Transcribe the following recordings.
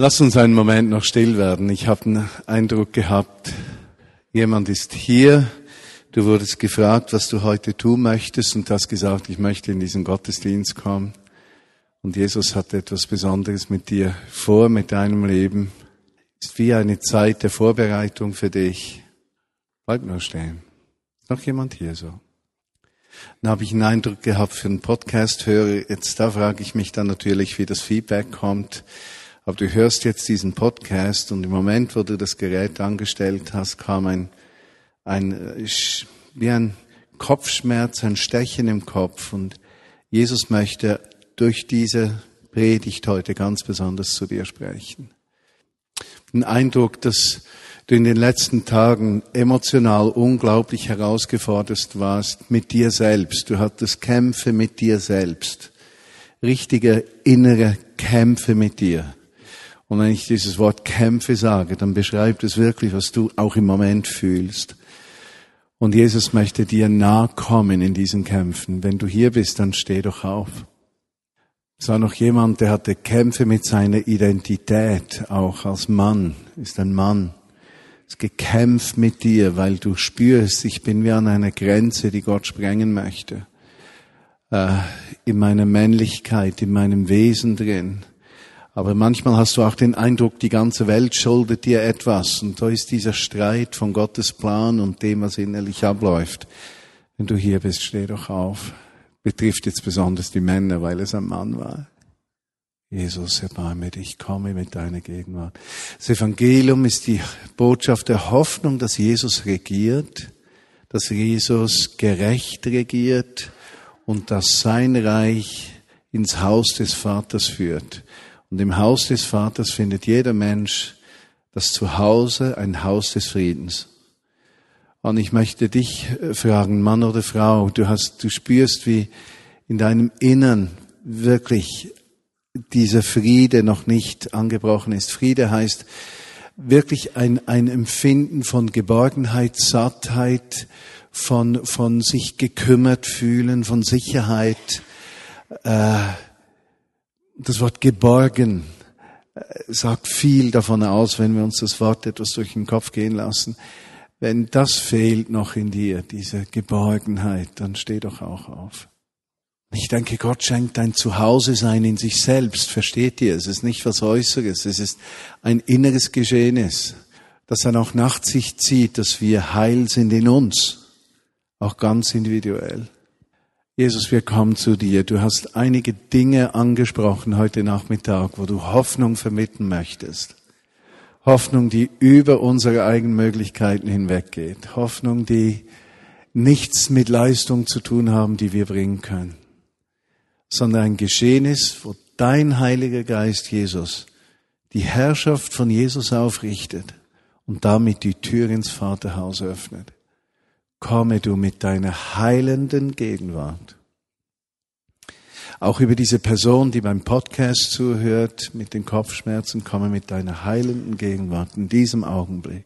Lass uns einen Moment noch still werden. Ich habe den Eindruck gehabt, jemand ist hier, du wurdest gefragt, was du heute tun möchtest und hast gesagt, ich möchte in diesen Gottesdienst kommen. Und Jesus hat etwas Besonderes mit dir vor, mit deinem Leben. Ist wie eine Zeit der Vorbereitung für dich. Bleib nur stehen. Ist noch jemand hier so? Dann habe ich einen Eindruck gehabt für einen Podcast-Hörer. Jetzt da frage ich mich dann natürlich, wie das Feedback kommt. Aber du hörst jetzt diesen Podcast und im Moment, wo du das Gerät angestellt hast, kam ein, ein, wie ein Kopfschmerz, ein Stechen im Kopf und Jesus möchte durch diese Predigt heute ganz besonders zu dir sprechen. Den Eindruck, dass du in den letzten Tagen emotional unglaublich herausgefordert warst mit dir selbst. Du hattest Kämpfe mit dir selbst. Richtige innere Kämpfe mit dir. Und wenn ich dieses Wort Kämpfe sage, dann beschreibt es wirklich, was du auch im Moment fühlst. Und Jesus möchte dir nahe kommen in diesen Kämpfen. Wenn du hier bist, dann steh doch auf. Es war noch jemand, der hatte Kämpfe mit seiner Identität, auch als Mann, ist ein Mann. Es gekämpft mit dir, weil du spürst, ich bin wie an einer Grenze, die Gott sprengen möchte. Äh, in meiner Männlichkeit, in meinem Wesen drin. Aber manchmal hast du auch den Eindruck, die ganze Welt schuldet dir etwas. Und da ist dieser Streit von Gottes Plan und dem, was innerlich abläuft. Wenn du hier bist, steh doch auf. Betrifft jetzt besonders die Männer, weil es ein Mann war. Jesus, erbarme dich, komme mit deiner Gegenwart. Das Evangelium ist die Botschaft der Hoffnung, dass Jesus regiert, dass Jesus gerecht regiert und dass sein Reich ins Haus des Vaters führt. Und im Haus des Vaters findet jeder Mensch das Zuhause, ein Haus des Friedens. Und ich möchte dich äh, fragen, Mann oder Frau, du hast, du spürst, wie in deinem Innern wirklich dieser Friede noch nicht angebrochen ist. Friede heißt wirklich ein, ein Empfinden von Geborgenheit, Sattheit, von, von sich gekümmert fühlen, von Sicherheit, äh, das Wort geborgen äh, sagt viel davon aus, wenn wir uns das Wort etwas durch den Kopf gehen lassen. Wenn das fehlt noch in dir, diese Geborgenheit, dann steh doch auch auf. Ich denke, Gott schenkt ein Zuhause sein in sich selbst. Versteht ihr? Es ist nicht was Äußeres. Es ist ein inneres Geschehnis, das dann auch nach sich zieht, dass wir heil sind in uns. Auch ganz individuell. Jesus, wir kommen zu dir. Du hast einige Dinge angesprochen heute Nachmittag, wo du Hoffnung vermitteln möchtest. Hoffnung, die über unsere eigenen Möglichkeiten hinweggeht. Hoffnung, die nichts mit Leistung zu tun haben, die wir bringen können, sondern ein Geschehen ist, wo dein Heiliger Geist, Jesus, die Herrschaft von Jesus aufrichtet und damit die Tür ins Vaterhaus öffnet komme du mit deiner heilenden Gegenwart. Auch über diese Person, die beim Podcast zuhört, mit den Kopfschmerzen, komme mit deiner heilenden Gegenwart in diesem Augenblick.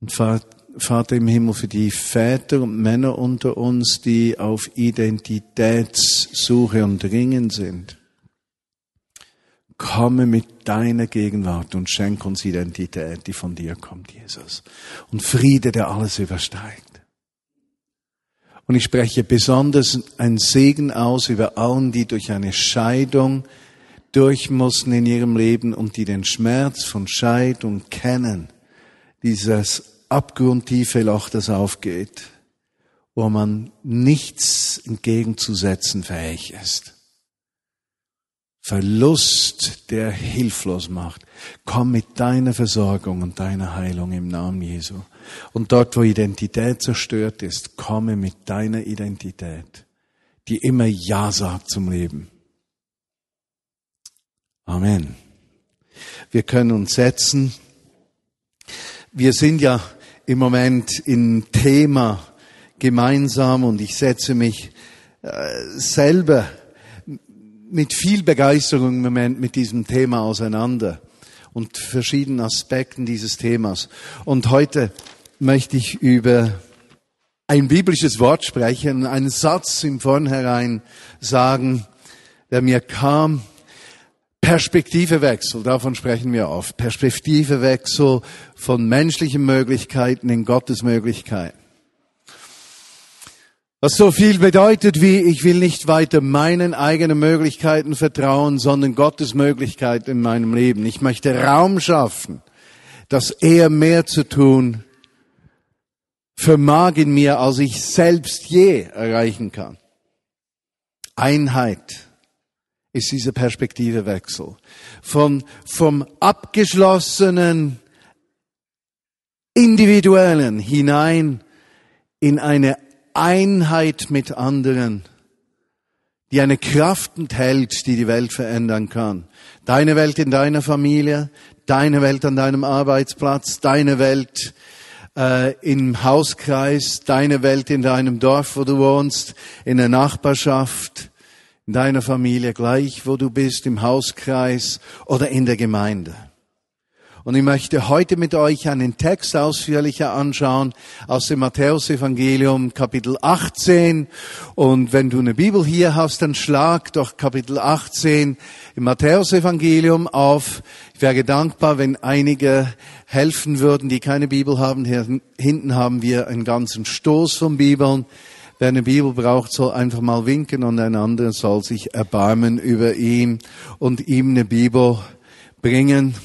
Und Vater im Himmel, für die Väter und Männer unter uns, die auf Identitätssuche und Ringen sind, komme mit deiner Gegenwart und schenk uns Identität, die von dir kommt, Jesus. Und Friede, der alles übersteigt. Und ich spreche besonders ein Segen aus über allen, die durch eine Scheidung durch mussten in ihrem Leben und die den Schmerz von Scheidung kennen. Dieses abgrundtiefe Loch, das aufgeht, wo man nichts entgegenzusetzen fähig ist. Verlust, der hilflos macht. Komm mit deiner Versorgung und deiner Heilung im Namen Jesu. Und dort, wo Identität zerstört ist, komme mit deiner Identität, die immer Ja sagt zum Leben. Amen. Wir können uns setzen. Wir sind ja im Moment im Thema gemeinsam und ich setze mich äh, selber mit viel Begeisterung im Moment mit diesem Thema auseinander und verschiedenen Aspekten dieses Themas. Und heute möchte ich über ein biblisches Wort sprechen, einen Satz im Vornherein sagen, der mir kam. Perspektivewechsel, davon sprechen wir oft. Perspektivewechsel von menschlichen Möglichkeiten in Gottes Möglichkeiten. Was so viel bedeutet wie, ich will nicht weiter meinen eigenen Möglichkeiten vertrauen, sondern Gottes Möglichkeiten in meinem Leben. Ich möchte Raum schaffen, dass er mehr zu tun vermag in mir, als ich selbst je erreichen kann. Einheit ist dieser Perspektivewechsel. Von, vom abgeschlossenen, individuellen hinein in eine Einheit mit anderen, die eine Kraft enthält, die die Welt verändern kann. Deine Welt in deiner Familie, deine Welt an deinem Arbeitsplatz, deine Welt äh, im Hauskreis, deine Welt in deinem Dorf, wo du wohnst, in der Nachbarschaft, in deiner Familie, gleich wo du bist, im Hauskreis oder in der Gemeinde. Und ich möchte heute mit euch einen Text ausführlicher anschauen aus dem Matthäusevangelium Kapitel 18. Und wenn du eine Bibel hier hast, dann schlag doch Kapitel 18 im Matthäusevangelium auf. Ich wäre dankbar, wenn einige helfen würden, die keine Bibel haben. Hier hinten haben wir einen ganzen Stoß von Bibeln. Wer eine Bibel braucht, soll einfach mal winken und ein anderer soll sich erbarmen über ihn und ihm eine Bibel bringen.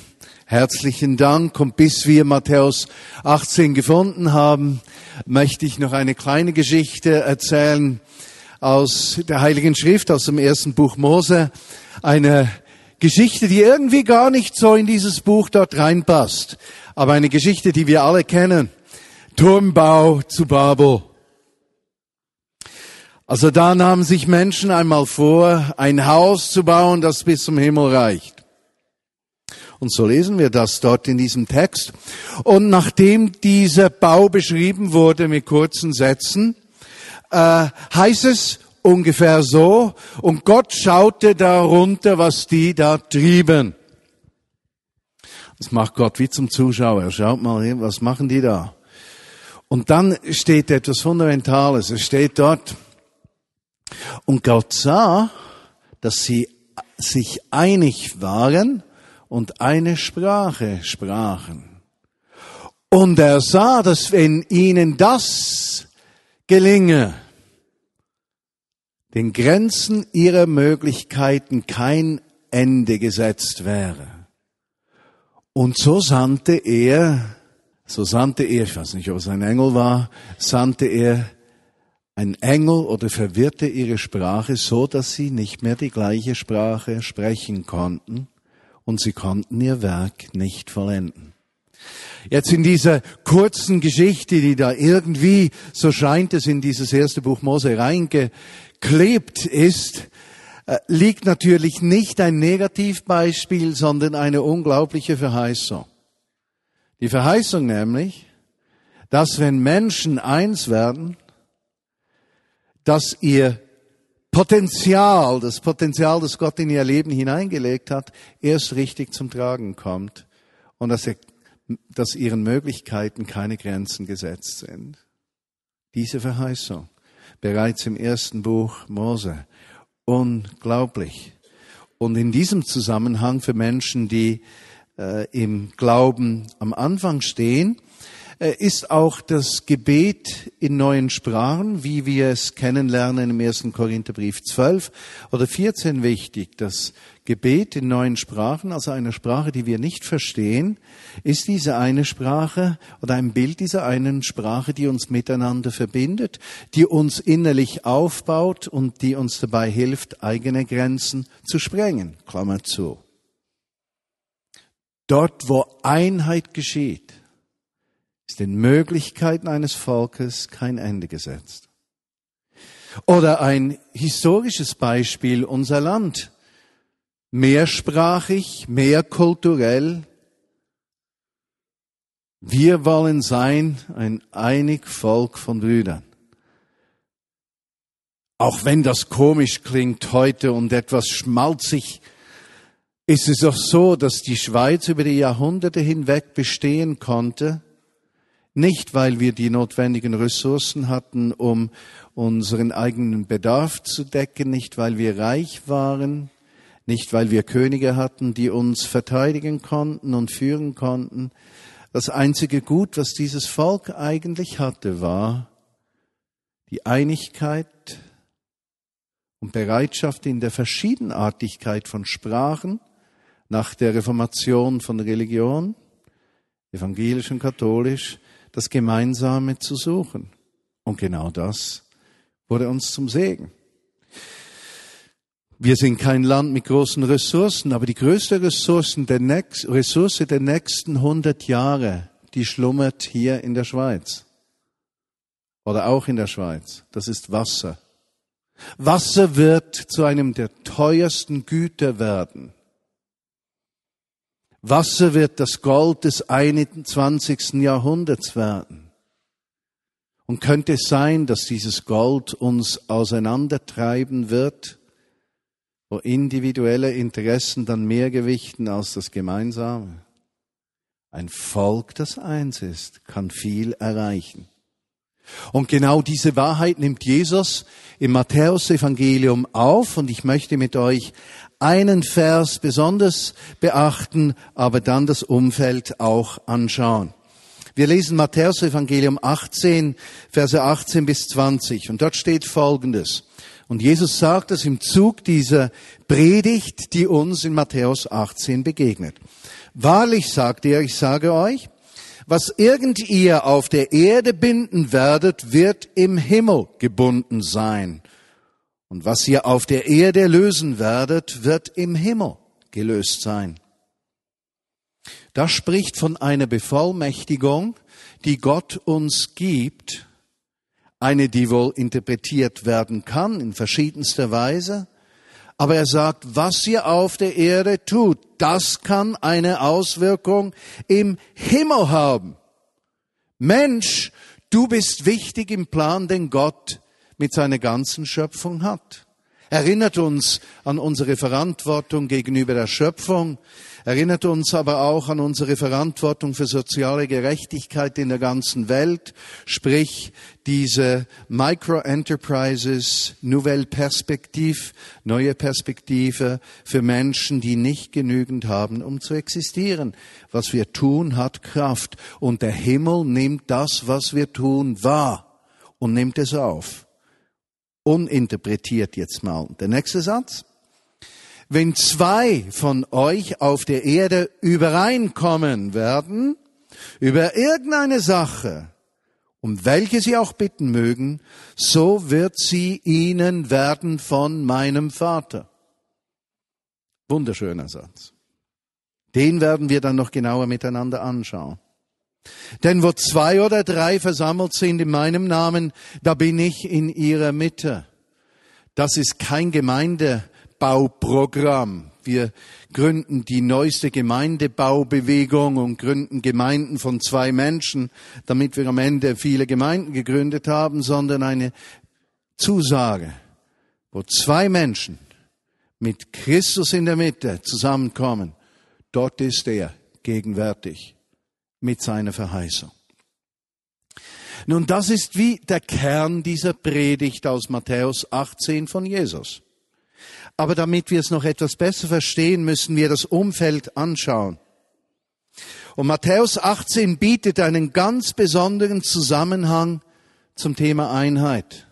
Herzlichen Dank. Und bis wir Matthäus 18 gefunden haben, möchte ich noch eine kleine Geschichte erzählen aus der Heiligen Schrift, aus dem ersten Buch Mose. Eine Geschichte, die irgendwie gar nicht so in dieses Buch dort reinpasst. Aber eine Geschichte, die wir alle kennen. Turmbau zu Babel. Also da nahmen sich Menschen einmal vor, ein Haus zu bauen, das bis zum Himmel reicht. Und so lesen wir das dort in diesem Text. Und nachdem dieser Bau beschrieben wurde mit kurzen Sätzen, äh, heißt es ungefähr so, und Gott schaute darunter, was die da trieben. Das macht Gott wie zum Zuschauer. Schaut mal hin, was machen die da? Und dann steht etwas Fundamentales. Es steht dort, und Gott sah, dass sie sich einig waren und eine Sprache sprachen. Und er sah, dass wenn ihnen das gelinge, den Grenzen ihrer Möglichkeiten kein Ende gesetzt wäre. Und so sandte er, so sandte er, ich weiß nicht, ob es ein Engel war, sandte er ein Engel oder verwirrte ihre Sprache so, dass sie nicht mehr die gleiche Sprache sprechen konnten und sie konnten ihr Werk nicht vollenden. Jetzt in dieser kurzen Geschichte, die da irgendwie, so scheint es in dieses erste Buch Mose reingeklebt ist, äh, liegt natürlich nicht ein Negativbeispiel, sondern eine unglaubliche Verheißung. Die Verheißung nämlich, dass wenn Menschen eins werden, dass ihr Potenzial, das Potenzial, das Gott in ihr Leben hineingelegt hat, erst richtig zum Tragen kommt und dass, er, dass ihren Möglichkeiten keine Grenzen gesetzt sind. Diese Verheißung bereits im ersten Buch Mose. Unglaublich. Und in diesem Zusammenhang für Menschen, die äh, im Glauben am Anfang stehen, ist auch das Gebet in neuen Sprachen, wie wir es kennenlernen im ersten Korintherbrief 12 oder 14 wichtig. Das Gebet in neuen Sprachen, also einer Sprache, die wir nicht verstehen, ist diese eine Sprache oder ein Bild dieser einen Sprache, die uns miteinander verbindet, die uns innerlich aufbaut und die uns dabei hilft, eigene Grenzen zu sprengen. Klammer zu. Dort, wo Einheit geschieht, ist den Möglichkeiten eines Volkes kein Ende gesetzt. Oder ein historisches Beispiel, unser Land. Mehrsprachig, mehrkulturell. Wir wollen sein ein einig Volk von Brüdern. Auch wenn das komisch klingt heute und etwas schmalzig, ist es doch so, dass die Schweiz über die Jahrhunderte hinweg bestehen konnte, nicht, weil wir die notwendigen Ressourcen hatten, um unseren eigenen Bedarf zu decken, nicht weil wir reich waren, Nicht, weil wir Könige hatten, die uns verteidigen konnten und führen konnten. Das einzige Gut, was dieses Volk eigentlich hatte, war die Einigkeit und Bereitschaft in der Verschiedenartigkeit von Sprachen nach der Reformation von Religion, evangelisch und katholisch, das Gemeinsame zu suchen. Und genau das wurde uns zum Segen. Wir sind kein Land mit großen Ressourcen, aber die größte Ressourcen der nächst, Ressource der nächsten 100 Jahre, die schlummert hier in der Schweiz. Oder auch in der Schweiz. Das ist Wasser. Wasser wird zu einem der teuersten Güter werden. Wasser wird das Gold des 21. Jahrhunderts werden. Und könnte es sein, dass dieses Gold uns auseinandertreiben wird, wo individuelle Interessen dann mehr gewichten als das Gemeinsame? Ein Volk, das eins ist, kann viel erreichen. Und genau diese Wahrheit nimmt Jesus im Matthäusevangelium auf und ich möchte mit euch einen Vers besonders beachten, aber dann das Umfeld auch anschauen. Wir lesen Matthäusevangelium 18, Verse 18 bis 20 und dort steht Folgendes. Und Jesus sagt es im Zug dieser Predigt, die uns in Matthäus 18 begegnet. Wahrlich sagt er, ich sage euch, was irgend ihr auf der Erde binden werdet, wird im Himmel gebunden sein. Und was ihr auf der Erde lösen werdet, wird im Himmel gelöst sein. Das spricht von einer Bevollmächtigung, die Gott uns gibt, eine, die wohl interpretiert werden kann in verschiedenster Weise, aber er sagt, was ihr auf der Erde tut, das kann eine Auswirkung im Himmel haben. Mensch, du bist wichtig im Plan, den Gott mit seiner ganzen Schöpfung hat. Erinnert uns an unsere Verantwortung gegenüber der Schöpfung, erinnert uns aber auch an unsere Verantwortung für soziale Gerechtigkeit in der ganzen Welt, sprich diese Micro-Enterprises, Nouvelle Perspektive, neue Perspektive für Menschen, die nicht genügend haben, um zu existieren. Was wir tun, hat Kraft und der Himmel nimmt das, was wir tun, wahr und nimmt es auf. Uninterpretiert jetzt mal. Der nächste Satz. Wenn zwei von euch auf der Erde übereinkommen werden über irgendeine Sache, um welche sie auch bitten mögen, so wird sie ihnen werden von meinem Vater. Wunderschöner Satz. Den werden wir dann noch genauer miteinander anschauen. Denn wo zwei oder drei versammelt sind in meinem Namen, da bin ich in ihrer Mitte. Das ist kein Gemeinde, Bauprogramm. Wir gründen die neueste Gemeindebaubewegung und gründen Gemeinden von zwei Menschen, damit wir am Ende viele Gemeinden gegründet haben, sondern eine Zusage, wo zwei Menschen mit Christus in der Mitte zusammenkommen. Dort ist er gegenwärtig mit seiner Verheißung. Nun, das ist wie der Kern dieser Predigt aus Matthäus 18 von Jesus. Aber damit wir es noch etwas besser verstehen, müssen wir das Umfeld anschauen. Und Matthäus 18 bietet einen ganz besonderen Zusammenhang zum Thema Einheit.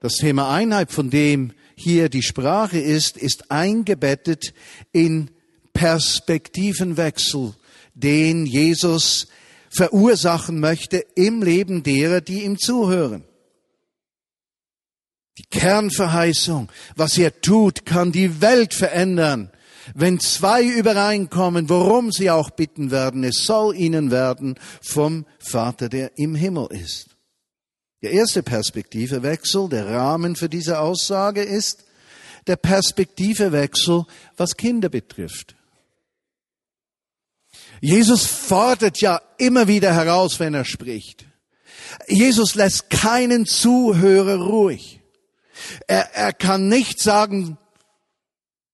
Das Thema Einheit, von dem hier die Sprache ist, ist eingebettet in Perspektivenwechsel, den Jesus verursachen möchte im Leben derer, die ihm zuhören. Die Kernverheißung, was er tut, kann die Welt verändern. Wenn zwei übereinkommen, worum sie auch bitten werden, es soll ihnen werden vom Vater, der im Himmel ist. Der erste Perspektivewechsel, der Rahmen für diese Aussage ist der Perspektivewechsel, was Kinder betrifft. Jesus fordert ja immer wieder heraus, wenn er spricht. Jesus lässt keinen Zuhörer ruhig. Er, er kann nicht sagen,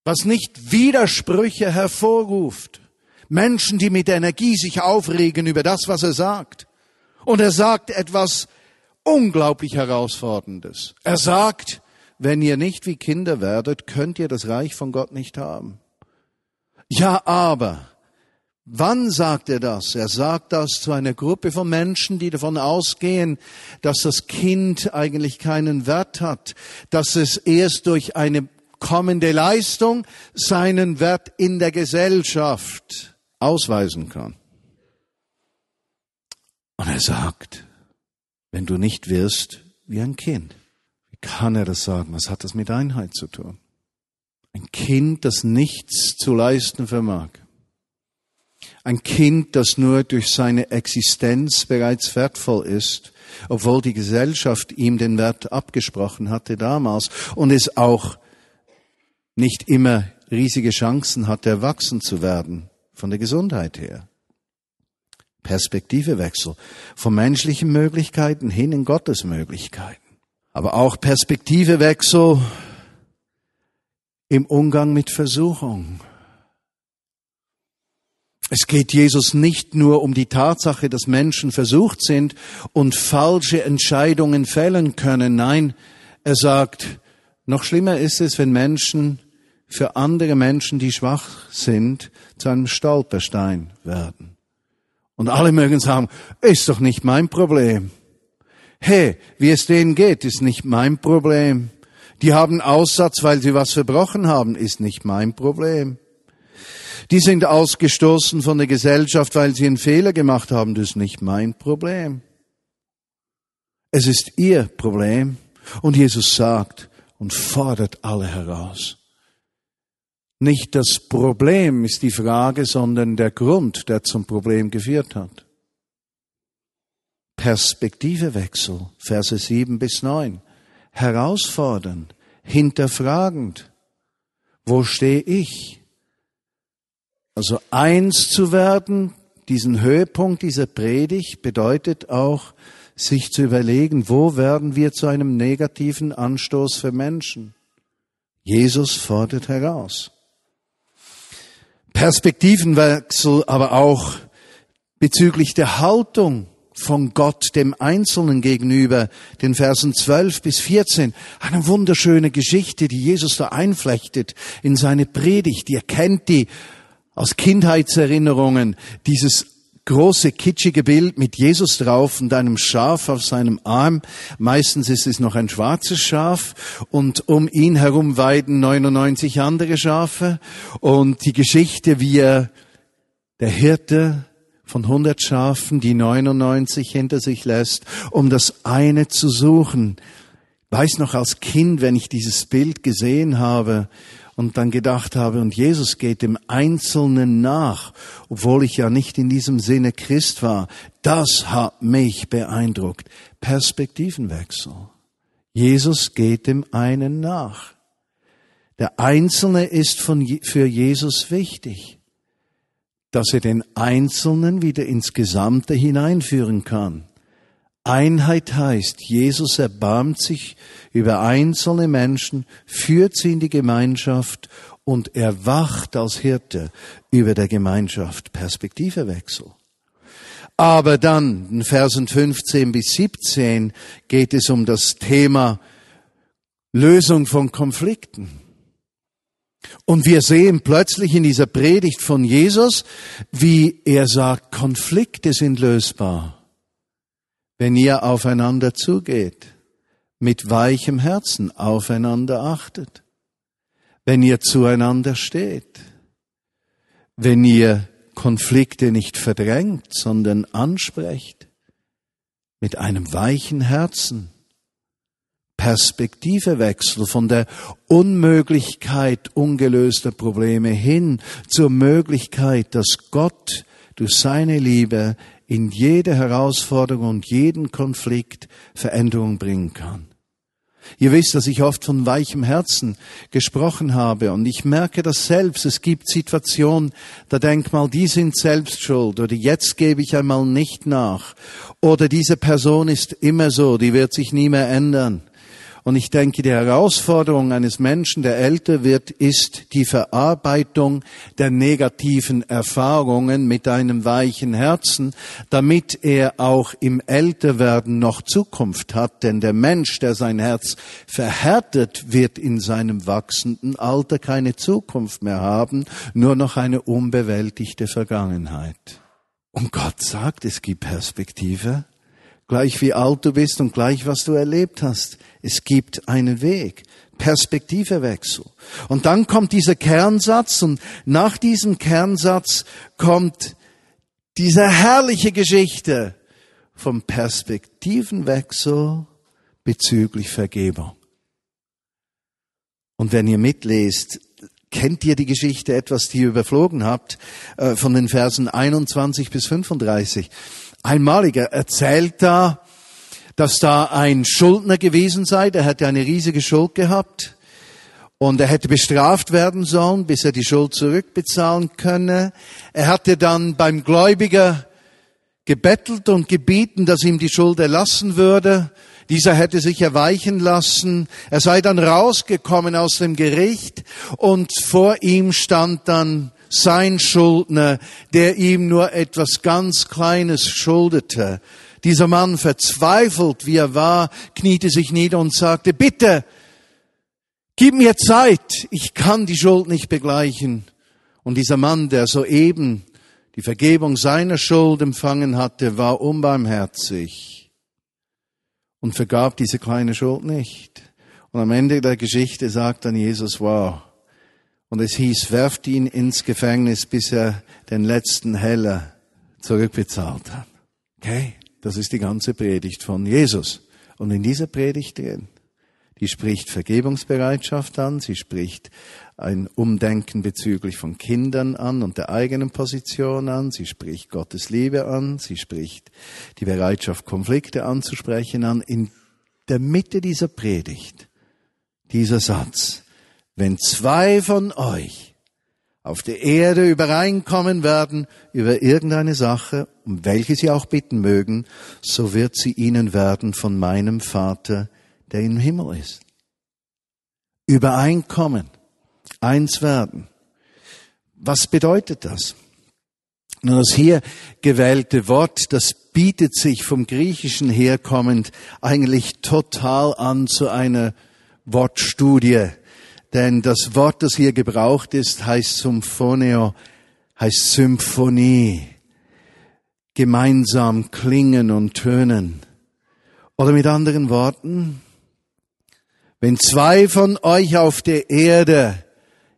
was nicht Widersprüche hervorruft. Menschen, die mit Energie sich aufregen über das, was er sagt. Und er sagt etwas unglaublich Herausforderndes. Er sagt, wenn ihr nicht wie Kinder werdet, könnt ihr das Reich von Gott nicht haben. Ja, aber, wann sagt er das? Er sagt das zu einer Gruppe von Menschen, die davon ausgehen, dass das Kind eigentlich keinen Wert hat, dass es erst durch eine kommende Leistung seinen Wert in der Gesellschaft ausweisen kann. Und er sagt, wenn du nicht wirst wie ein Kind, wie kann er das sagen? Was hat das mit Einheit zu tun? Ein Kind, das nichts zu leisten vermag. Ein Kind, das nur durch seine Existenz bereits wertvoll ist, obwohl die Gesellschaft ihm den Wert abgesprochen hatte damals und es auch nicht immer riesige Chancen hat, erwachsen zu werden, von der Gesundheit her. Perspektivewechsel von menschlichen Möglichkeiten hin in Gottes Möglichkeiten. Aber auch Perspektivewechsel im Umgang mit Versuchung. Es geht Jesus nicht nur um die Tatsache, dass Menschen versucht sind und falsche Entscheidungen fällen können. Nein, er sagt, noch schlimmer ist es, wenn Menschen für andere Menschen, die schwach sind, zu einem Stolperstein werden. Und alle mögen sagen, ist doch nicht mein Problem. Hey, wie es denen geht, ist nicht mein Problem. Die haben Aussatz, weil sie was verbrochen haben, ist nicht mein Problem. Die sind ausgestoßen von der Gesellschaft, weil sie einen Fehler gemacht haben, das ist nicht mein Problem. Es ist ihr Problem. Und Jesus sagt und fordert alle heraus. Nicht das Problem ist die Frage, sondern der Grund, der zum Problem geführt hat. Perspektivewechsel, Verse 7 bis 9. Herausfordernd, hinterfragend. Wo stehe ich? Also eins zu werden, diesen Höhepunkt dieser Predigt bedeutet auch, sich zu überlegen, wo werden wir zu einem negativen Anstoß für Menschen? Jesus fordert heraus. Perspektivenwechsel, aber auch bezüglich der Haltung von Gott dem Einzelnen gegenüber, den Versen 12 bis 14. Eine wunderschöne Geschichte, die Jesus da einflechtet in seine Predigt. Ihr kennt die aus Kindheitserinnerungen, dieses große kitschige Bild mit Jesus drauf und einem Schaf auf seinem Arm. Meistens ist es noch ein schwarzes Schaf und um ihn herum weiden 99 andere Schafe und die Geschichte, wie er der Hirte von 100 Schafen die 99 hinter sich lässt, um das eine zu suchen. Ich weiß noch als Kind, wenn ich dieses Bild gesehen habe, und dann gedacht habe, und Jesus geht dem Einzelnen nach, obwohl ich ja nicht in diesem Sinne Christ war, das hat mich beeindruckt. Perspektivenwechsel. Jesus geht dem einen nach. Der Einzelne ist von, für Jesus wichtig, dass er den Einzelnen wieder ins Gesamte hineinführen kann. Einheit heißt, Jesus erbarmt sich über einzelne Menschen, führt sie in die Gemeinschaft und er wacht als Hirte über der Gemeinschaft. Perspektivewechsel. Aber dann, in Versen 15 bis 17, geht es um das Thema Lösung von Konflikten. Und wir sehen plötzlich in dieser Predigt von Jesus, wie er sagt, Konflikte sind lösbar wenn ihr aufeinander zugeht, mit weichem Herzen aufeinander achtet, wenn ihr zueinander steht, wenn ihr Konflikte nicht verdrängt, sondern ansprecht, mit einem weichen Herzen, Perspektivewechsel von der Unmöglichkeit ungelöster Probleme hin zur Möglichkeit, dass Gott durch seine Liebe in jede Herausforderung und jeden Konflikt Veränderung bringen kann. Ihr wisst, dass ich oft von weichem Herzen gesprochen habe und ich merke das selbst. Es gibt Situationen, da denk mal, die sind selbst schuld oder jetzt gebe ich einmal nicht nach oder diese Person ist immer so, die wird sich nie mehr ändern. Und ich denke, die Herausforderung eines Menschen, der älter wird, ist die Verarbeitung der negativen Erfahrungen mit einem weichen Herzen, damit er auch im Älterwerden noch Zukunft hat. Denn der Mensch, der sein Herz verhärtet, wird in seinem wachsenden Alter keine Zukunft mehr haben, nur noch eine unbewältigte Vergangenheit. Und Gott sagt, es gibt Perspektive gleich wie alt du bist und gleich was du erlebt hast. Es gibt einen Weg. Perspektivewechsel. Und dann kommt dieser Kernsatz und nach diesem Kernsatz kommt diese herrliche Geschichte vom Perspektivenwechsel bezüglich Vergebung. Und wenn ihr mitlest, kennt ihr die Geschichte etwas, die ihr überflogen habt, äh, von den Versen 21 bis 35 einmaliger erzählt da, dass da ein Schuldner gewesen sei, der hätte eine riesige Schuld gehabt und er hätte bestraft werden sollen, bis er die Schuld zurückbezahlen könne. Er hatte dann beim Gläubiger gebettelt und gebeten, dass ihm die Schuld erlassen würde. Dieser hätte sich erweichen lassen. Er sei dann rausgekommen aus dem Gericht und vor ihm stand dann sein Schuldner, der ihm nur etwas ganz Kleines schuldete. Dieser Mann, verzweifelt wie er war, kniete sich nieder und sagte, bitte, gib mir Zeit, ich kann die Schuld nicht begleichen. Und dieser Mann, der soeben die Vergebung seiner Schuld empfangen hatte, war unbarmherzig und vergab diese kleine Schuld nicht. Und am Ende der Geschichte sagt dann Jesus, wow, und es hieß, werft ihn ins Gefängnis, bis er den letzten Heller zurückbezahlt hat. Okay? Das ist die ganze Predigt von Jesus. Und in dieser Predigt drin, die spricht Vergebungsbereitschaft an, sie spricht ein Umdenken bezüglich von Kindern an und der eigenen Position an, sie spricht Gottes Liebe an, sie spricht die Bereitschaft, Konflikte anzusprechen an. In der Mitte dieser Predigt, dieser Satz, wenn zwei von euch auf der Erde übereinkommen werden über irgendeine Sache, um welche sie auch bitten mögen, so wird sie ihnen werden von meinem Vater, der im Himmel ist. Übereinkommen, eins werden. Was bedeutet das? Nun, das hier gewählte Wort, das bietet sich vom Griechischen herkommend eigentlich total an zu einer Wortstudie denn das Wort, das hier gebraucht ist, heißt Symphoneo, heißt Symphonie. Gemeinsam klingen und tönen. Oder mit anderen Worten, wenn zwei von euch auf der Erde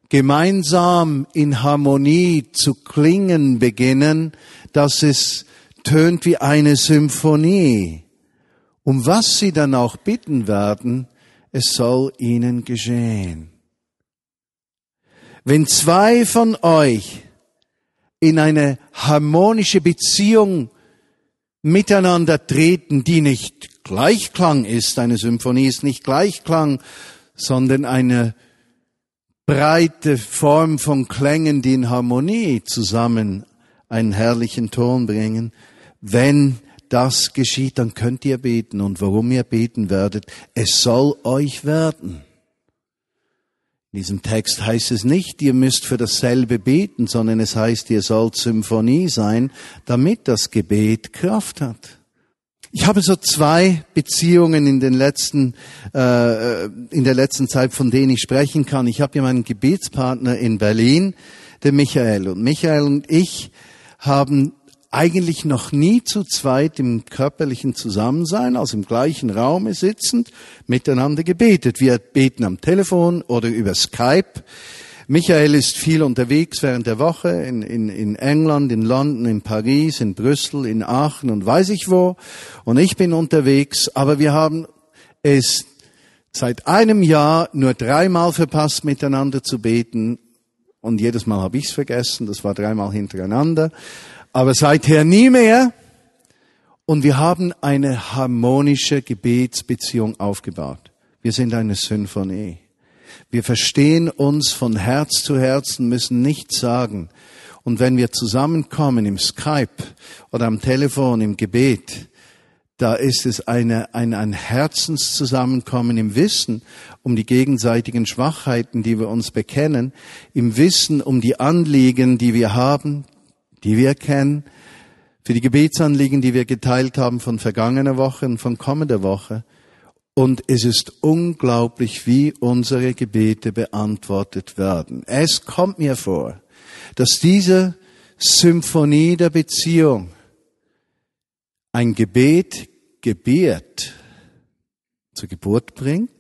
gemeinsam in Harmonie zu klingen beginnen, dass es tönt wie eine Symphonie. Um was sie dann auch bitten werden, es soll ihnen geschehen. Wenn zwei von euch in eine harmonische Beziehung miteinander treten, die nicht Gleichklang ist, eine Symphonie ist nicht Gleichklang, sondern eine breite Form von Klängen, die in Harmonie zusammen einen herrlichen Ton bringen. Wenn das geschieht, dann könnt ihr beten. Und warum ihr beten werdet, es soll euch werden. In diesem Text heißt es nicht, ihr müsst für dasselbe beten, sondern es heißt, ihr sollt Symphonie sein, damit das Gebet Kraft hat. Ich habe so zwei Beziehungen in den letzten, äh, in der letzten Zeit, von denen ich sprechen kann. Ich habe ja meinen Gebetspartner in Berlin, der Michael. Und Michael und ich haben eigentlich noch nie zu zweit im körperlichen Zusammensein, also im gleichen Raume sitzend, miteinander gebetet. Wir beten am Telefon oder über Skype. Michael ist viel unterwegs während der Woche in, in, in England, in London, in Paris, in Brüssel, in Aachen und weiß ich wo. Und ich bin unterwegs, aber wir haben es seit einem Jahr nur dreimal verpasst, miteinander zu beten. Und jedes Mal habe ich es vergessen, das war dreimal hintereinander aber seither nie mehr. Und wir haben eine harmonische Gebetsbeziehung aufgebaut. Wir sind eine Symphonie. Wir verstehen uns von Herz zu Herzen, müssen nichts sagen. Und wenn wir zusammenkommen im Skype oder am Telefon im Gebet, da ist es eine, ein, ein Herzenszusammenkommen im Wissen um die gegenseitigen Schwachheiten, die wir uns bekennen, im Wissen um die Anliegen, die wir haben, die wir kennen, für die Gebetsanliegen, die wir geteilt haben von vergangener Woche und von kommender Woche. Und es ist unglaublich, wie unsere Gebete beantwortet werden. Es kommt mir vor, dass diese Symphonie der Beziehung ein Gebet gebiert, zur Geburt bringt,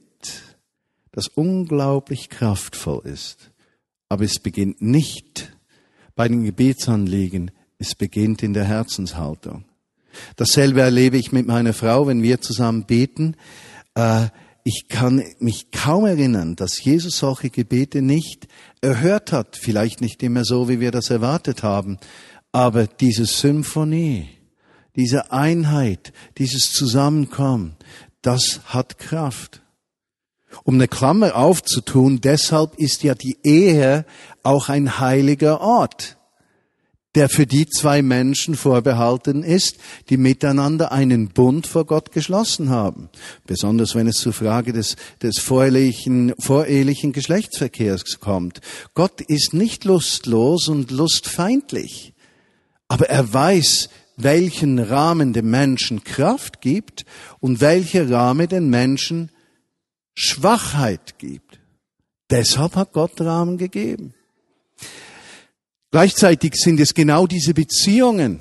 das unglaublich kraftvoll ist. Aber es beginnt nicht bei den Gebetsanliegen, es beginnt in der Herzenshaltung. Dasselbe erlebe ich mit meiner Frau, wenn wir zusammen beten. Äh, ich kann mich kaum erinnern, dass Jesus solche Gebete nicht erhört hat. Vielleicht nicht immer so, wie wir das erwartet haben. Aber diese Symphonie, diese Einheit, dieses Zusammenkommen, das hat Kraft. Um eine Klammer aufzutun, deshalb ist ja die Ehe auch ein heiliger Ort der für die zwei Menschen vorbehalten ist, die miteinander einen Bund vor Gott geschlossen haben. Besonders wenn es zur Frage des, des vorehelichen, vorehelichen Geschlechtsverkehrs kommt. Gott ist nicht lustlos und lustfeindlich, aber er weiß, welchen Rahmen dem Menschen Kraft gibt und welcher Rahmen den Menschen Schwachheit gibt. Deshalb hat Gott Rahmen gegeben. Gleichzeitig sind es genau diese Beziehungen,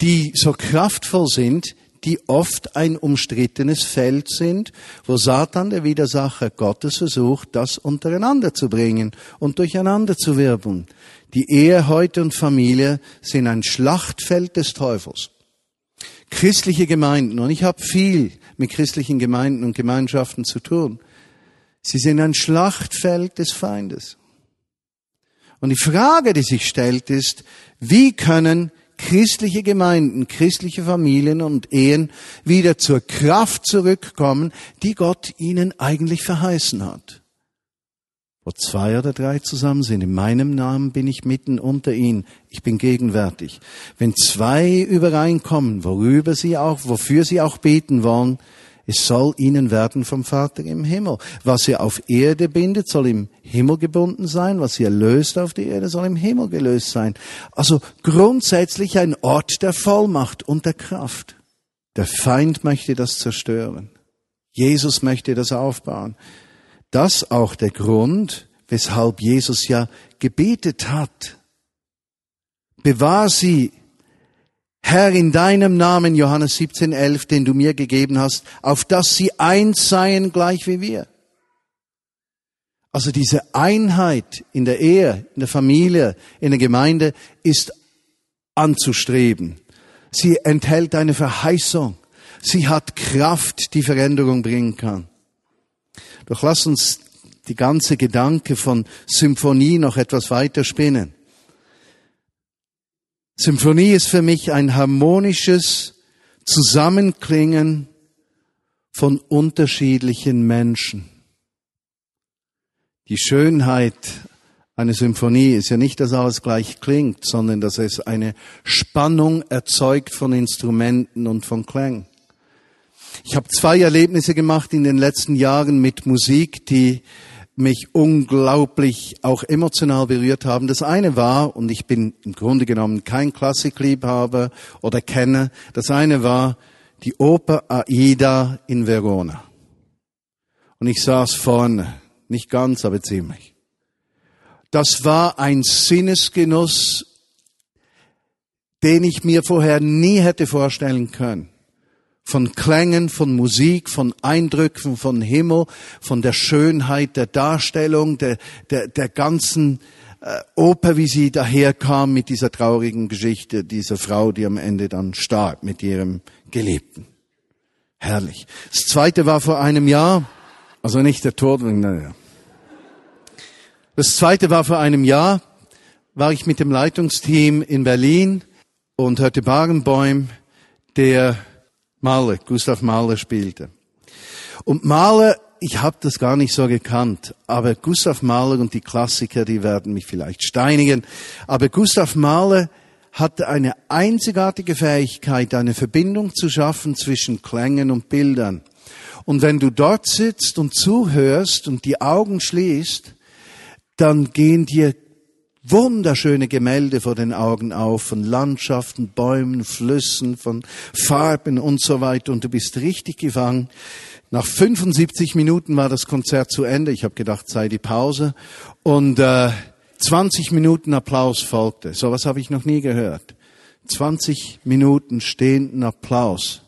die so kraftvoll sind, die oft ein umstrittenes Feld sind, wo Satan, der Widersacher Gottes, versucht, das untereinander zu bringen und durcheinander zu wirbeln. Die Ehe heute und Familie sind ein Schlachtfeld des Teufels. Christliche Gemeinden, und ich habe viel mit christlichen Gemeinden und Gemeinschaften zu tun, sie sind ein Schlachtfeld des Feindes. Und die Frage, die sich stellt, ist, wie können christliche Gemeinden, christliche Familien und Ehen wieder zur Kraft zurückkommen, die Gott ihnen eigentlich verheißen hat? Wo zwei oder drei zusammen sind, in meinem Namen bin ich mitten unter ihnen, ich bin gegenwärtig. Wenn zwei übereinkommen, worüber sie auch, wofür sie auch beten wollen, es soll ihnen werden vom Vater im Himmel. Was ihr auf Erde bindet, soll im Himmel gebunden sein. Was ihr löst auf der Erde, soll im Himmel gelöst sein. Also grundsätzlich ein Ort der Vollmacht und der Kraft. Der Feind möchte das zerstören. Jesus möchte das aufbauen. Das auch der Grund, weshalb Jesus ja gebetet hat. Bewahr sie Herr, in deinem Namen, Johannes 17, 11, den du mir gegeben hast, auf dass sie eins seien, gleich wie wir. Also diese Einheit in der Ehe, in der Familie, in der Gemeinde ist anzustreben. Sie enthält eine Verheißung. Sie hat Kraft, die Veränderung bringen kann. Doch lass uns die ganze Gedanke von Symphonie noch etwas weiter spinnen. Symphonie ist für mich ein harmonisches Zusammenklingen von unterschiedlichen Menschen. Die Schönheit einer Symphonie ist ja nicht, dass alles gleich klingt, sondern dass es eine Spannung erzeugt von Instrumenten und von Klängen. Ich habe zwei Erlebnisse gemacht in den letzten Jahren mit Musik, die mich unglaublich auch emotional berührt haben. Das eine war, und ich bin im Grunde genommen kein Klassikliebhaber oder Kenner, das eine war die Oper Aida in Verona. Und ich saß vorne, nicht ganz, aber ziemlich. Das war ein Sinnesgenuss, den ich mir vorher nie hätte vorstellen können von Klängen, von Musik, von Eindrücken, von Himmel, von der Schönheit der Darstellung, der, der, der ganzen äh, Oper, wie sie daherkam mit dieser traurigen Geschichte dieser Frau, die am Ende dann starb mit ihrem Geliebten. Herrlich. Das zweite war vor einem Jahr, also nicht der Tod, naja. Das zweite war vor einem Jahr, war ich mit dem Leitungsteam in Berlin und hörte Barenbäum, der Mahler, Gustav Mahler spielte. Und Mahler, ich habe das gar nicht so gekannt, aber Gustav Mahler und die Klassiker, die werden mich vielleicht steinigen, aber Gustav Mahler hat eine einzigartige Fähigkeit, eine Verbindung zu schaffen zwischen Klängen und Bildern. Und wenn du dort sitzt und zuhörst und die Augen schließt, dann gehen dir wunderschöne Gemälde vor den Augen auf von Landschaften, Bäumen, Flüssen, von Farben und so weiter und du bist richtig gefangen. Nach 75 Minuten war das Konzert zu Ende. Ich habe gedacht, sei die Pause. Und äh, 20 Minuten Applaus folgte. So was habe ich noch nie gehört. 20 Minuten stehenden Applaus.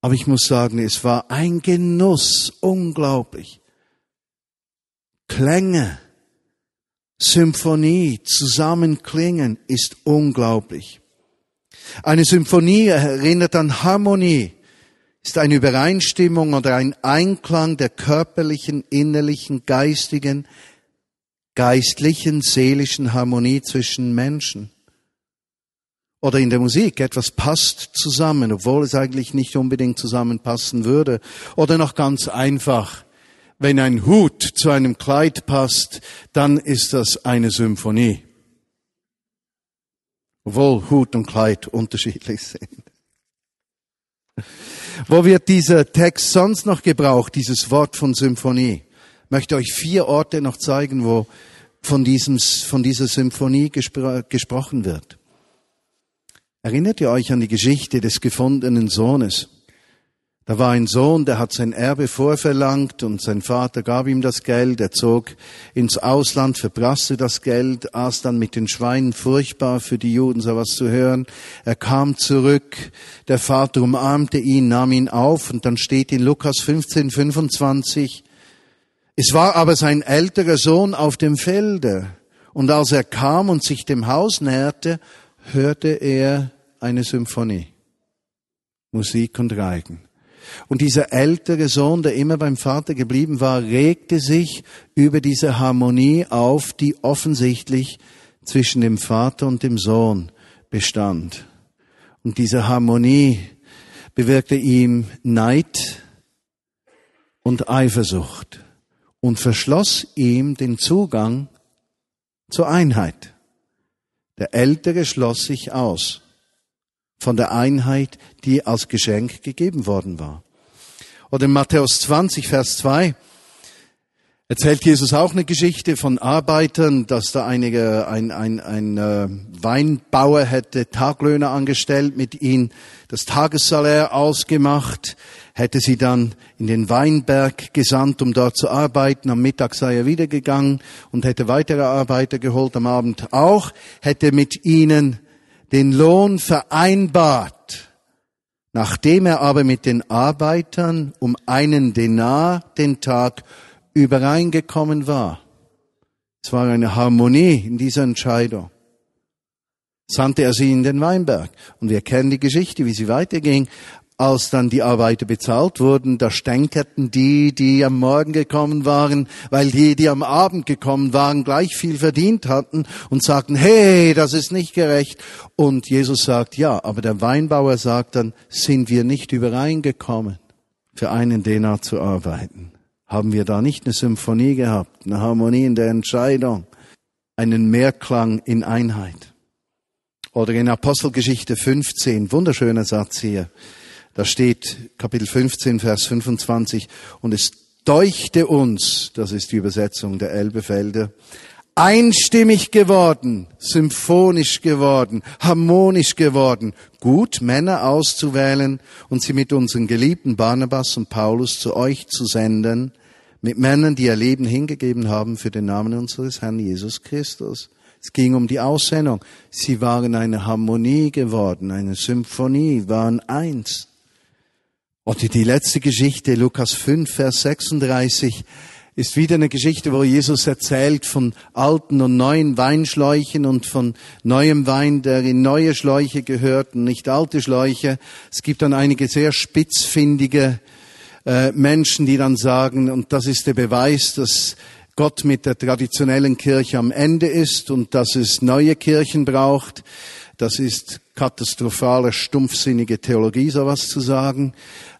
Aber ich muss sagen, es war ein Genuss, unglaublich. Klänge, Symphonie, Zusammenklingen ist unglaublich. Eine Symphonie erinnert an Harmonie, ist eine Übereinstimmung oder ein Einklang der körperlichen, innerlichen, geistigen, geistlichen, seelischen Harmonie zwischen Menschen. Oder in der Musik, etwas passt zusammen, obwohl es eigentlich nicht unbedingt zusammenpassen würde. Oder noch ganz einfach, wenn ein Hut zu einem Kleid passt, dann ist das eine Symphonie. Obwohl Hut und Kleid unterschiedlich sind. Wo wird dieser Text sonst noch gebraucht, dieses Wort von Symphonie? Ich möchte euch vier Orte noch zeigen, wo von, diesem, von dieser Symphonie gespro gesprochen wird. Erinnert ihr euch an die Geschichte des gefundenen Sohnes? Da war ein Sohn, der hat sein Erbe vorverlangt und sein Vater gab ihm das Geld. Er zog ins Ausland, verbrasste das Geld, aß dann mit den Schweinen furchtbar für die Juden, so was zu hören. Er kam zurück, der Vater umarmte ihn, nahm ihn auf und dann steht in Lukas 15, 25, es war aber sein älterer Sohn auf dem Felde und als er kam und sich dem Haus näherte, hörte er eine Symphonie, Musik und Reigen. Und dieser ältere Sohn, der immer beim Vater geblieben war, regte sich über diese Harmonie auf, die offensichtlich zwischen dem Vater und dem Sohn bestand. Und diese Harmonie bewirkte ihm Neid und Eifersucht und verschloss ihm den Zugang zur Einheit. Der Ältere schloss sich aus von der Einheit, die als Geschenk gegeben worden war. Oder in Matthäus 20, Vers 2 erzählt Jesus auch eine Geschichte von Arbeitern, dass da einige, ein, ein, ein äh, Weinbauer hätte Taglöhner angestellt, mit ihnen das Tagessalär ausgemacht, hätte sie dann in den Weinberg gesandt, um dort zu arbeiten. Am Mittag sei er wieder gegangen und hätte weitere Arbeiter geholt, am Abend auch, hätte mit ihnen den Lohn vereinbart. Nachdem er aber mit den Arbeitern um einen Denar den Tag übereingekommen war, es war eine Harmonie in dieser Entscheidung, sandte er sie in den Weinberg. Und wir kennen die Geschichte, wie sie weiterging als dann die Arbeiter bezahlt wurden, da stänkerten die, die am Morgen gekommen waren, weil die, die am Abend gekommen waren, gleich viel verdient hatten und sagten, hey, das ist nicht gerecht. Und Jesus sagt, ja, aber der Weinbauer sagt dann, sind wir nicht übereingekommen, für einen Denar zu arbeiten? Haben wir da nicht eine Symphonie gehabt, eine Harmonie in der Entscheidung, einen Mehrklang in Einheit? Oder in Apostelgeschichte 15, wunderschöner Satz hier. Da steht Kapitel 15, Vers 25, und es deuchte uns, das ist die Übersetzung der Elbefelder, einstimmig geworden, symphonisch geworden, harmonisch geworden, gut Männer auszuwählen und sie mit unseren geliebten Barnabas und Paulus zu euch zu senden, mit Männern, die ihr Leben hingegeben haben für den Namen unseres Herrn Jesus Christus. Es ging um die Aussendung. Sie waren eine Harmonie geworden, eine Symphonie, waren eins. Oder die letzte Geschichte, Lukas 5, Vers 36, ist wieder eine Geschichte, wo Jesus erzählt von alten und neuen Weinschläuchen und von neuem Wein, der in neue Schläuche gehört und nicht alte Schläuche. Es gibt dann einige sehr spitzfindige äh, Menschen, die dann sagen, und das ist der Beweis, dass Gott mit der traditionellen Kirche am Ende ist und dass es neue Kirchen braucht. Das ist katastrophale, stumpfsinnige Theologie, sowas zu sagen.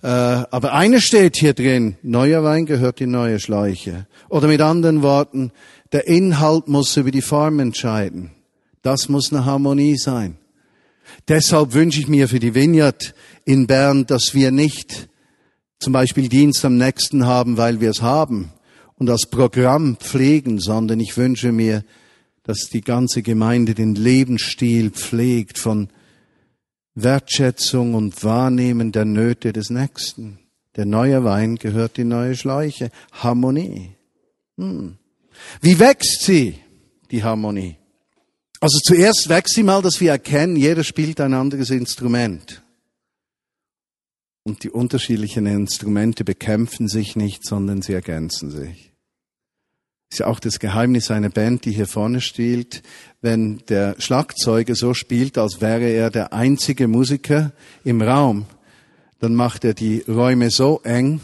Äh, aber eine steht hier drin, neuer Wein gehört in neue Schläuche. Oder mit anderen Worten, der Inhalt muss über die Form entscheiden. Das muss eine Harmonie sein. Deshalb wünsche ich mir für die Vineyard in Bern, dass wir nicht zum Beispiel Dienst am nächsten haben, weil wir es haben und das Programm pflegen, sondern ich wünsche mir, dass die ganze Gemeinde den Lebensstil pflegt von Wertschätzung und Wahrnehmen der Nöte des Nächsten. Der neue Wein gehört in neue Schläuche. Harmonie. Hm. Wie wächst sie, die Harmonie? Also zuerst wächst sie mal, dass wir erkennen, jeder spielt ein anderes Instrument. Und die unterschiedlichen Instrumente bekämpfen sich nicht, sondern sie ergänzen sich. Ist ja auch das Geheimnis einer Band, die hier vorne spielt. Wenn der Schlagzeuger so spielt, als wäre er der einzige Musiker im Raum, dann macht er die Räume so eng,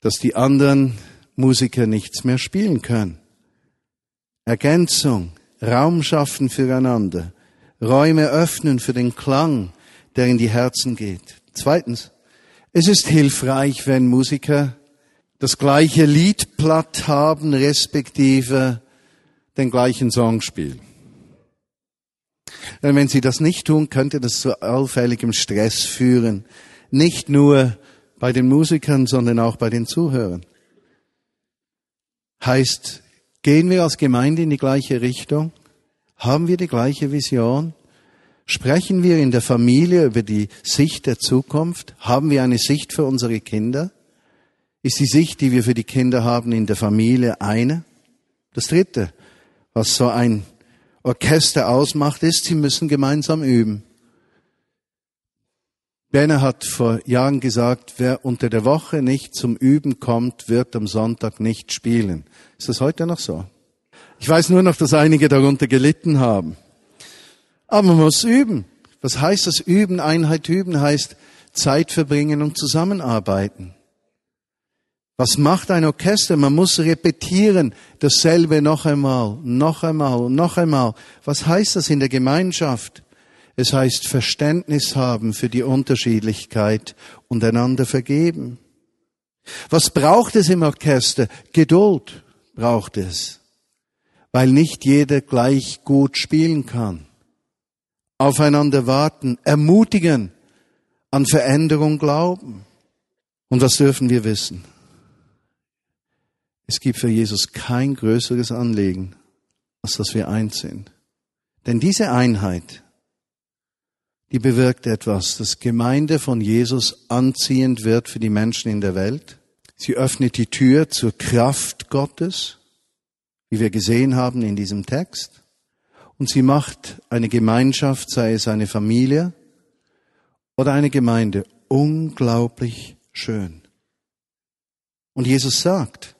dass die anderen Musiker nichts mehr spielen können. Ergänzung, Raum schaffen füreinander, Räume öffnen für den Klang, der in die Herzen geht. Zweitens, es ist hilfreich, wenn Musiker das gleiche Liedblatt haben, respektive den gleichen Song spielen. Denn wenn sie das nicht tun, könnte das zu allfälligem Stress führen. Nicht nur bei den Musikern, sondern auch bei den Zuhörern. Heißt, gehen wir als Gemeinde in die gleiche Richtung? Haben wir die gleiche Vision? Sprechen wir in der Familie über die Sicht der Zukunft? Haben wir eine Sicht für unsere Kinder? Ist die Sicht, die wir für die Kinder haben, in der Familie eine? Das Dritte, was so ein Orchester ausmacht, ist, sie müssen gemeinsam üben. Berner hat vor Jahren gesagt, wer unter der Woche nicht zum Üben kommt, wird am Sonntag nicht spielen. Ist das heute noch so? Ich weiß nur noch, dass einige darunter gelitten haben. Aber man muss üben. Was heißt das Üben? Einheit üben heißt Zeit verbringen und zusammenarbeiten. Was macht ein Orchester? Man muss repetieren, dasselbe noch einmal, noch einmal, noch einmal. Was heißt das in der Gemeinschaft? Es heißt Verständnis haben für die Unterschiedlichkeit und einander vergeben. Was braucht es im Orchester? Geduld braucht es, weil nicht jeder gleich gut spielen kann. Aufeinander warten, ermutigen, an Veränderung glauben. Und was dürfen wir wissen? Es gibt für Jesus kein größeres Anliegen, als dass wir eins sind. Denn diese Einheit, die bewirkt etwas, dass Gemeinde von Jesus anziehend wird für die Menschen in der Welt. Sie öffnet die Tür zur Kraft Gottes, wie wir gesehen haben in diesem Text. Und sie macht eine Gemeinschaft, sei es eine Familie oder eine Gemeinde, unglaublich schön. Und Jesus sagt,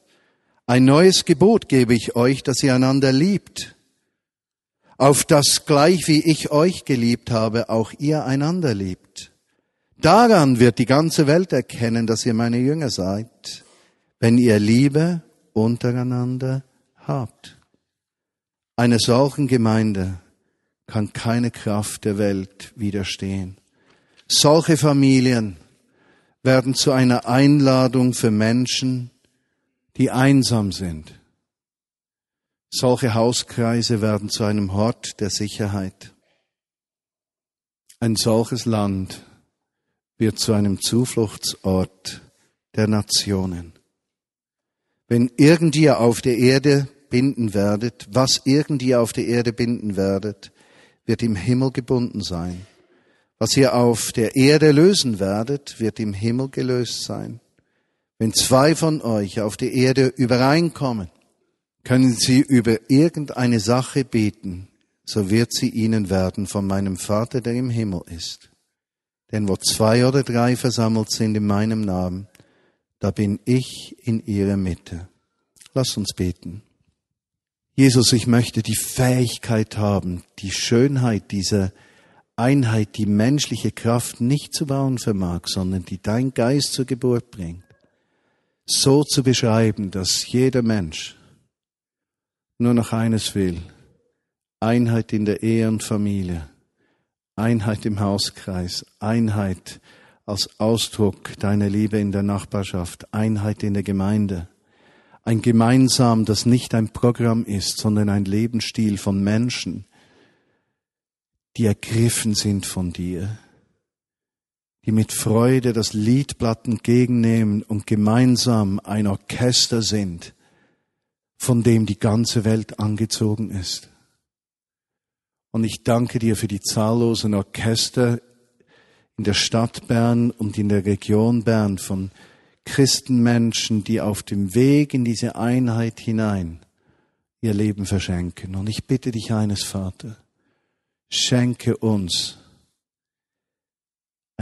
ein neues Gebot gebe ich euch, dass ihr einander liebt auf das gleich wie ich euch geliebt habe, auch ihr einander liebt. Daran wird die ganze Welt erkennen, dass ihr meine Jünger seid, wenn ihr Liebe untereinander habt. Einer solchen Gemeinde kann keine Kraft der Welt widerstehen. Solche Familien werden zu einer Einladung für Menschen, die einsam sind solche Hauskreise werden zu einem Hort der Sicherheit. Ein solches Land wird zu einem Zufluchtsort der Nationen. Wenn irgend ihr auf der Erde binden werdet, was irgend ihr auf der Erde binden werdet, wird im Himmel gebunden sein. Was ihr auf der Erde lösen werdet, wird im Himmel gelöst sein. Wenn zwei von euch auf der Erde übereinkommen, können Sie über irgendeine Sache beten, so wird sie ihnen werden von meinem Vater, der im Himmel ist. Denn wo zwei oder drei versammelt sind in meinem Namen, da bin ich in ihrer Mitte. Lass uns beten. Jesus, ich möchte die Fähigkeit haben, die Schönheit dieser Einheit, die menschliche Kraft nicht zu bauen vermag, sondern die dein Geist zur Geburt bringt, so zu beschreiben, dass jeder Mensch nur noch eines will. Einheit in der Ehe und Familie. Einheit im Hauskreis. Einheit als Ausdruck deiner Liebe in der Nachbarschaft. Einheit in der Gemeinde. Ein Gemeinsam, das nicht ein Programm ist, sondern ein Lebensstil von Menschen, die ergriffen sind von dir, die mit Freude das Liedblatt entgegennehmen und gemeinsam ein Orchester sind, von dem die ganze Welt angezogen ist. Und ich danke dir für die zahllosen Orchester in der Stadt Bern und in der Region Bern von Christenmenschen, die auf dem Weg in diese Einheit hinein ihr Leben verschenken. Und ich bitte dich eines, Vater, schenke uns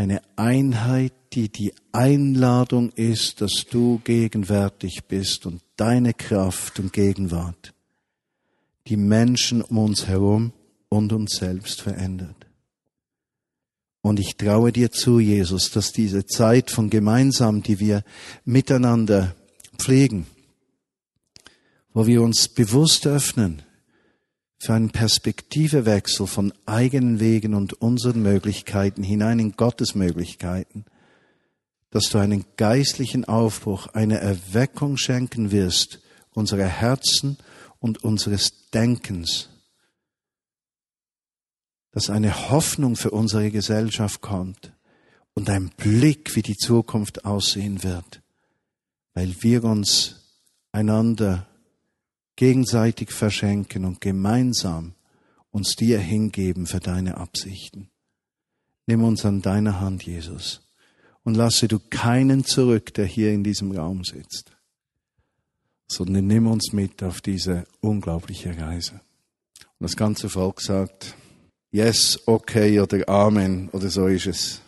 eine Einheit, die die Einladung ist, dass du gegenwärtig bist und deine Kraft und Gegenwart die Menschen um uns herum und uns selbst verändert. Und ich traue dir zu, Jesus, dass diese Zeit von gemeinsam, die wir miteinander pflegen, wo wir uns bewusst öffnen für einen Perspektivewechsel von eigenen Wegen und unseren Möglichkeiten hinein in Gottes Möglichkeiten, dass du einen geistlichen Aufbruch, eine Erweckung schenken wirst, unserer Herzen und unseres Denkens, dass eine Hoffnung für unsere Gesellschaft kommt und ein Blick, wie die Zukunft aussehen wird, weil wir uns einander gegenseitig verschenken und gemeinsam uns dir hingeben für deine Absichten. Nimm uns an deiner Hand, Jesus, und lasse du keinen zurück, der hier in diesem Raum sitzt, sondern nimm uns mit auf diese unglaubliche Reise. Und das ganze Volk sagt, yes, okay oder Amen oder so ist es.